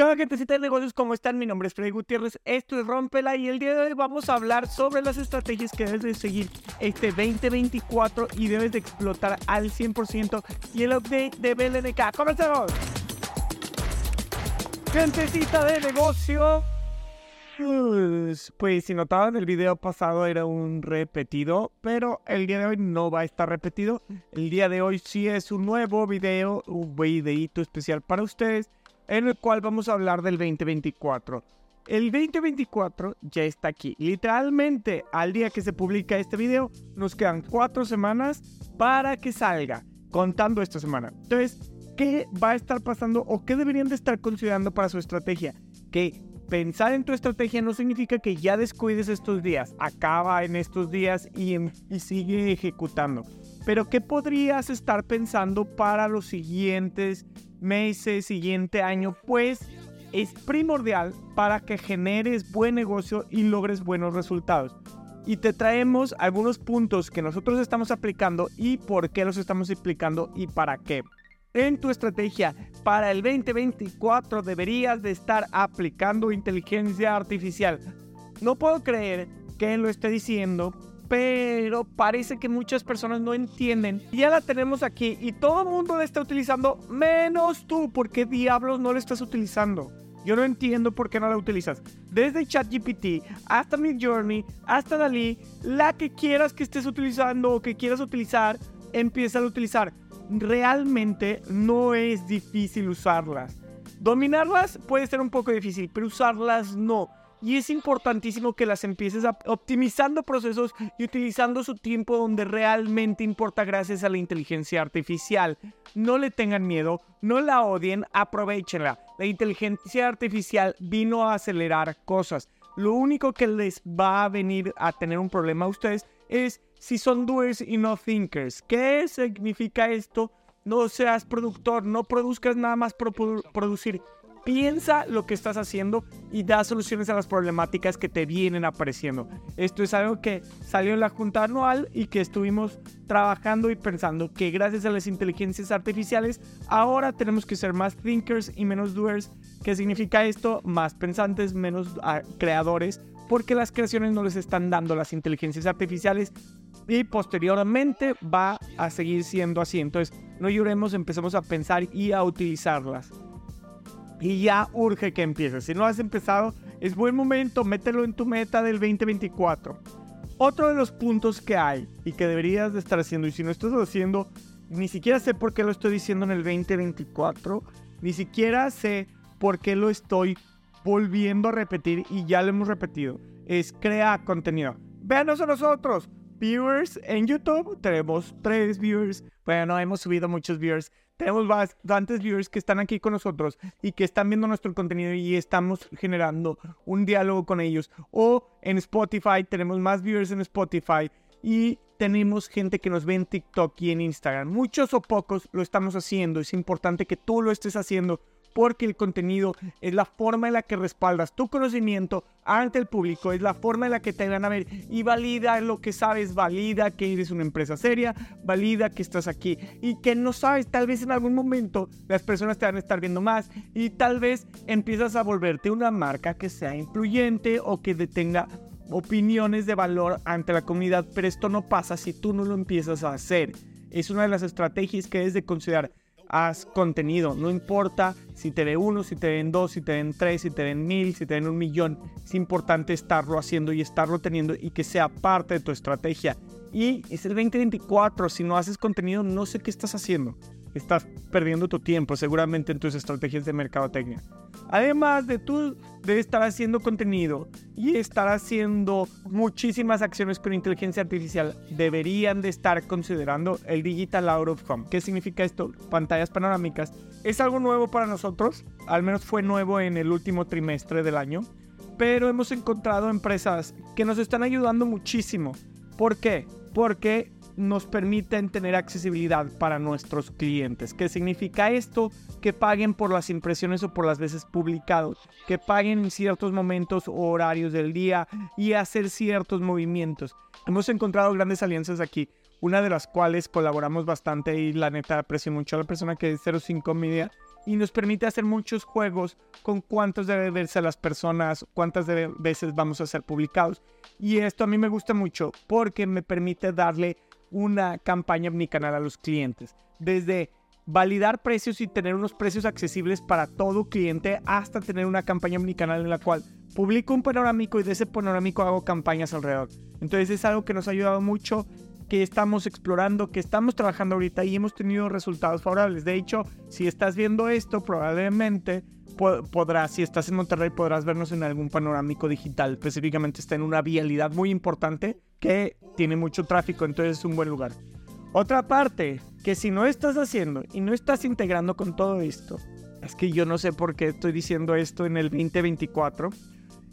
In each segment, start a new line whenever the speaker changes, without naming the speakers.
¿Qué gentecita de negocios? ¿Cómo están? Mi nombre es Freddy Gutiérrez, esto es Rompela y el día de hoy vamos a hablar sobre las estrategias que debes de seguir este 2024 y debes de explotar al 100% y el update de BLNK. ¡Comenzamos! Gentecita de negocio. Pues, pues si notaban el video pasado era un repetido, pero el día de hoy no va a estar repetido. El día de hoy sí es un nuevo video, un videito especial para ustedes en el cual vamos a hablar del 2024. El 2024 ya está aquí. Literalmente, al día que se publica este video, nos quedan cuatro semanas para que salga, contando esta semana. Entonces, ¿qué va a estar pasando o qué deberían de estar considerando para su estrategia? Que pensar en tu estrategia no significa que ya descuides estos días. Acaba en estos días y, y sigue ejecutando. Pero ¿qué podrías estar pensando para los siguientes meses, siguiente año, pues es primordial para que generes buen negocio y logres buenos resultados. Y te traemos algunos puntos que nosotros estamos aplicando y por qué los estamos aplicando y para qué. En tu estrategia para el 2024 deberías de estar aplicando inteligencia artificial. No puedo creer que lo esté diciendo, pero parece que muchas personas no entienden. Ya la tenemos aquí y todo el mundo la está utilizando, menos tú. ¿Por qué diablos no la estás utilizando? Yo no entiendo por qué no la utilizas. Desde ChatGPT hasta Midjourney, hasta Dalí, la que quieras que estés utilizando o que quieras utilizar, empieza a utilizar. Realmente no es difícil usarlas. Dominarlas puede ser un poco difícil, pero usarlas no. Y es importantísimo que las empieces optimizando procesos y utilizando su tiempo donde realmente importa gracias a la inteligencia artificial. No le tengan miedo, no la odien, aprovechenla. La inteligencia artificial vino a acelerar cosas. Lo único que les va a venir a tener un problema a ustedes es si son doers y no thinkers. ¿Qué significa esto? No seas productor, no produzcas nada más por producir piensa lo que estás haciendo y da soluciones a las problemáticas que te vienen apareciendo. Esto es algo que salió en la junta anual y que estuvimos trabajando y pensando que gracias a las inteligencias artificiales ahora tenemos que ser más thinkers y menos doers. ¿Qué significa esto? Más pensantes, menos ah, creadores, porque las creaciones no les están dando las inteligencias artificiales y posteriormente va a seguir siendo así. Entonces, no lloremos, empecemos a pensar y a utilizarlas y ya urge que empieces. Si no has empezado, es buen momento, mételo en tu meta del 2024. Otro de los puntos que hay y que deberías de estar haciendo, y si no estás haciendo, ni siquiera sé por qué lo estoy diciendo en el 2024, ni siquiera sé por qué lo estoy volviendo a repetir y ya lo hemos repetido, es crear contenido. Véanos a nosotros, viewers en YouTube, tenemos tres viewers, bueno, hemos subido muchos viewers, tenemos bastantes viewers que están aquí con nosotros y que están viendo nuestro contenido y estamos generando un diálogo con ellos. O en Spotify, tenemos más viewers en Spotify y tenemos gente que nos ve en TikTok y en Instagram. Muchos o pocos lo estamos haciendo. Es importante que tú lo estés haciendo porque el contenido es la forma en la que respaldas tu conocimiento ante el público, es la forma en la que te van a ver y valida lo que sabes, valida que eres una empresa seria, valida que estás aquí y que no sabes, tal vez en algún momento las personas te van a estar viendo más y tal vez empiezas a volverte una marca que sea influyente o que tenga opiniones de valor ante la comunidad, pero esto no pasa si tú no lo empiezas a hacer. Es una de las estrategias que debes de considerar haz contenido. No importa si te ve uno, si te ven dos, si te ven tres, si te ven mil, si te ven un millón. Es importante estarlo haciendo y estarlo teniendo y que sea parte de tu estrategia. Y es el 2024. Si no haces contenido, no sé qué estás haciendo estás perdiendo tu tiempo seguramente en tus estrategias de mercadotecnia. Además de tú de estar haciendo contenido y estar haciendo muchísimas acciones con inteligencia artificial, deberían de estar considerando el Digital Out of Home. ¿Qué significa esto? Pantallas panorámicas. Es algo nuevo para nosotros, al menos fue nuevo en el último trimestre del año, pero hemos encontrado empresas que nos están ayudando muchísimo. ¿Por qué? Porque nos permiten tener accesibilidad para nuestros clientes. ¿Qué significa esto? Que paguen por las impresiones o por las veces publicados, que paguen en ciertos momentos o horarios del día y hacer ciertos movimientos. Hemos encontrado grandes alianzas aquí, una de las cuales colaboramos bastante y la neta aprecio mucho a la persona que es 05 Media y nos permite hacer muchos juegos con cuántos deben verse las personas, cuántas veces vamos a ser publicados. Y esto a mí me gusta mucho porque me permite darle una campaña omnicanal a los clientes. Desde validar precios y tener unos precios accesibles para todo cliente hasta tener una campaña omnicanal en la cual publico un panorámico y de ese panorámico hago campañas alrededor. Entonces es algo que nos ha ayudado mucho, que estamos explorando, que estamos trabajando ahorita y hemos tenido resultados favorables. De hecho, si estás viendo esto, probablemente podrás, si estás en Monterrey, podrás vernos en algún panorámico digital. Específicamente está en una vialidad muy importante que tiene mucho tráfico, entonces es un buen lugar. Otra parte que si no estás haciendo y no estás integrando con todo esto, es que yo no sé por qué estoy diciendo esto en el 2024,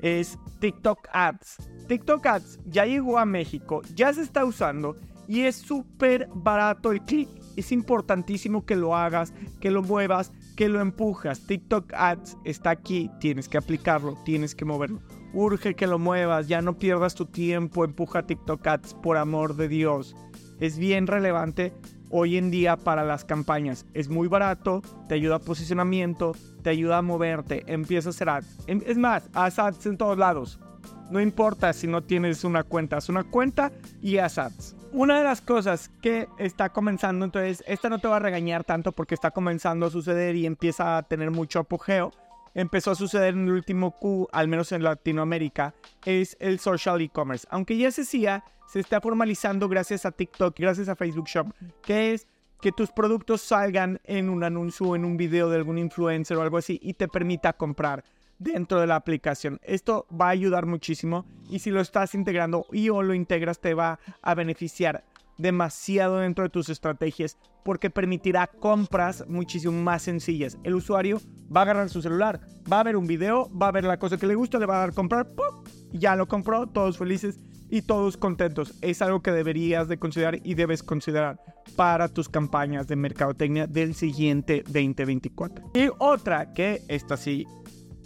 es TikTok Ads. TikTok Ads ya llegó a México, ya se está usando y es súper barato el clic. Es importantísimo que lo hagas, que lo muevas, que lo empujas. TikTok Ads está aquí, tienes que aplicarlo, tienes que moverlo. Urge que lo muevas, ya no pierdas tu tiempo, empuja TikTok Ads, por amor de Dios es bien relevante hoy en día para las campañas. Es muy barato, te ayuda a posicionamiento, te ayuda a moverte, empieza a hacer ads. Em, es más, haz ads en todos lados. No importa si no tienes una cuenta, haz una cuenta y haz ads. Una de las cosas que está comenzando, entonces, esta no te va a regañar tanto porque está comenzando a suceder y empieza a tener mucho apogeo. Empezó a suceder en el último Q, al menos en Latinoamérica, es el social e-commerce. Aunque ya se hacía, se está formalizando gracias a TikTok, gracias a Facebook Shop, que es que tus productos salgan en un anuncio, en un video de algún influencer o algo así y te permita comprar dentro de la aplicación. Esto va a ayudar muchísimo y si lo estás integrando y o lo integras te va a beneficiar demasiado dentro de tus estrategias porque permitirá compras muchísimo más sencillas. El usuario va a agarrar su celular, va a ver un video, va a ver la cosa que le gusta, le va a dar comprar, ¡pum! ya lo compró, todos felices y todos contentos. Es algo que deberías de considerar y debes considerar para tus campañas de mercadotecnia del siguiente 2024. Y otra que esta sí,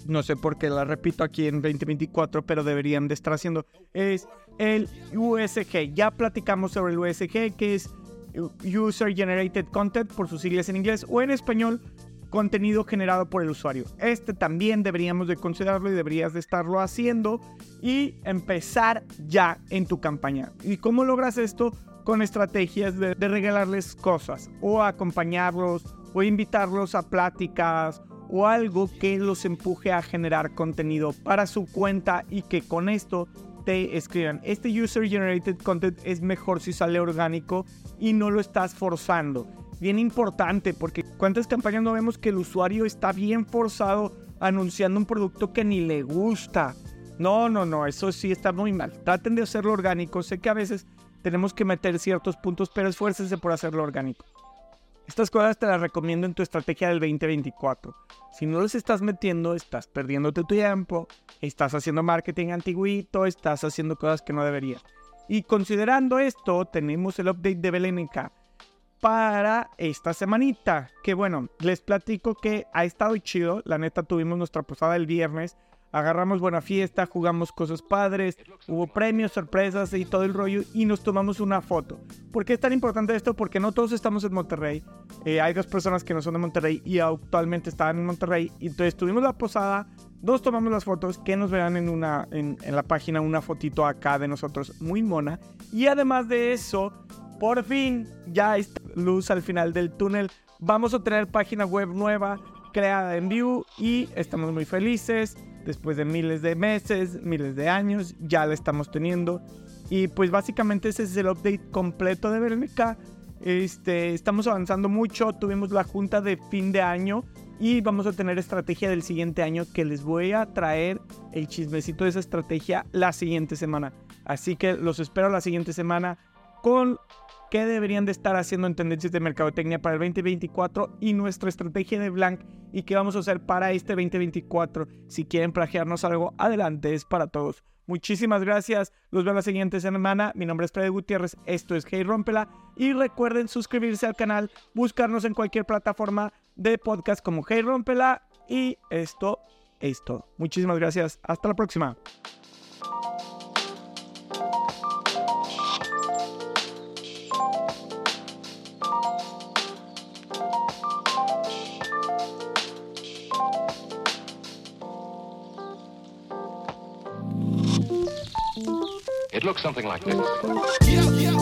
no sé por qué la repito aquí en 2024, pero deberían de estar haciendo, es el USG. Ya platicamos sobre el USG, que es User Generated Content por sus siglas en inglés o en español contenido generado por el usuario. Este también deberíamos de considerarlo y deberías de estarlo haciendo y empezar ya en tu campaña. ¿Y cómo logras esto? Con estrategias de, regalarles cosas o acompañarlos o invitarlos a pláticas o algo que los empuje a generar contenido para su cuenta y que con esto te escriban. Este user generated content es mejor si sale orgánico y no lo estás forzando bien importante, porque cuántas campañas no vemos que el usuario está bien forzado anunciando un producto que ni le gusta. No, no, no, eso sí está muy mal. Traten de hacerlo orgánico. Sé que a veces tenemos que meter ciertos puntos, pero esfuércense por hacerlo orgánico. Estas cosas te las recomiendo en tu estrategia del 2024. Si no los estás metiendo, estás perdiéndote tu tiempo, estás haciendo marketing antiguito, estás haciendo cosas que no deberías. Y considerando esto, tenemos el update de BLNK para esta semanita. Que bueno, les platico que ha estado chido. La neta, tuvimos nuestra posada el viernes. Agarramos buena fiesta, jugamos cosas padres, hubo premios, sorpresas y todo el rollo y nos tomamos una foto. ¿Por qué es tan importante esto? Porque no todos estamos en Monterrey. Eh, hay dos personas que no son de Monterrey y actualmente están en Monterrey. Entonces tuvimos la posada, nos tomamos las fotos, que nos vean en, una, en la página una fotito acá de nosotros muy mona. Y además de eso, por fin ya está luz al final del túnel. Vamos a tener página web nueva creada en Vue y estamos muy felices. Después de miles de meses, miles de años, ya la estamos teniendo. Y pues básicamente ese es el update completo de Verónica. Este, estamos avanzando mucho. Tuvimos la junta de fin de año y vamos a tener estrategia del siguiente año que les voy a traer el chismecito de esa estrategia la siguiente semana. Así que los espero la siguiente semana con qué deberían de estar haciendo en tendencias de mercadotecnia para el 2024 y nuestra estrategia de Blank y qué vamos a hacer para este 2024. Si quieren plagiarnos algo, adelante, es para todos. Muchísimas gracias, los veo la siguiente semana. Mi nombre es Freddy Gutiérrez, esto es Hey Rompela y recuerden suscribirse al canal, buscarnos en cualquier plataforma de podcast como Hey Rompela y esto es todo. Muchísimas gracias, hasta la próxima.
Look something like this.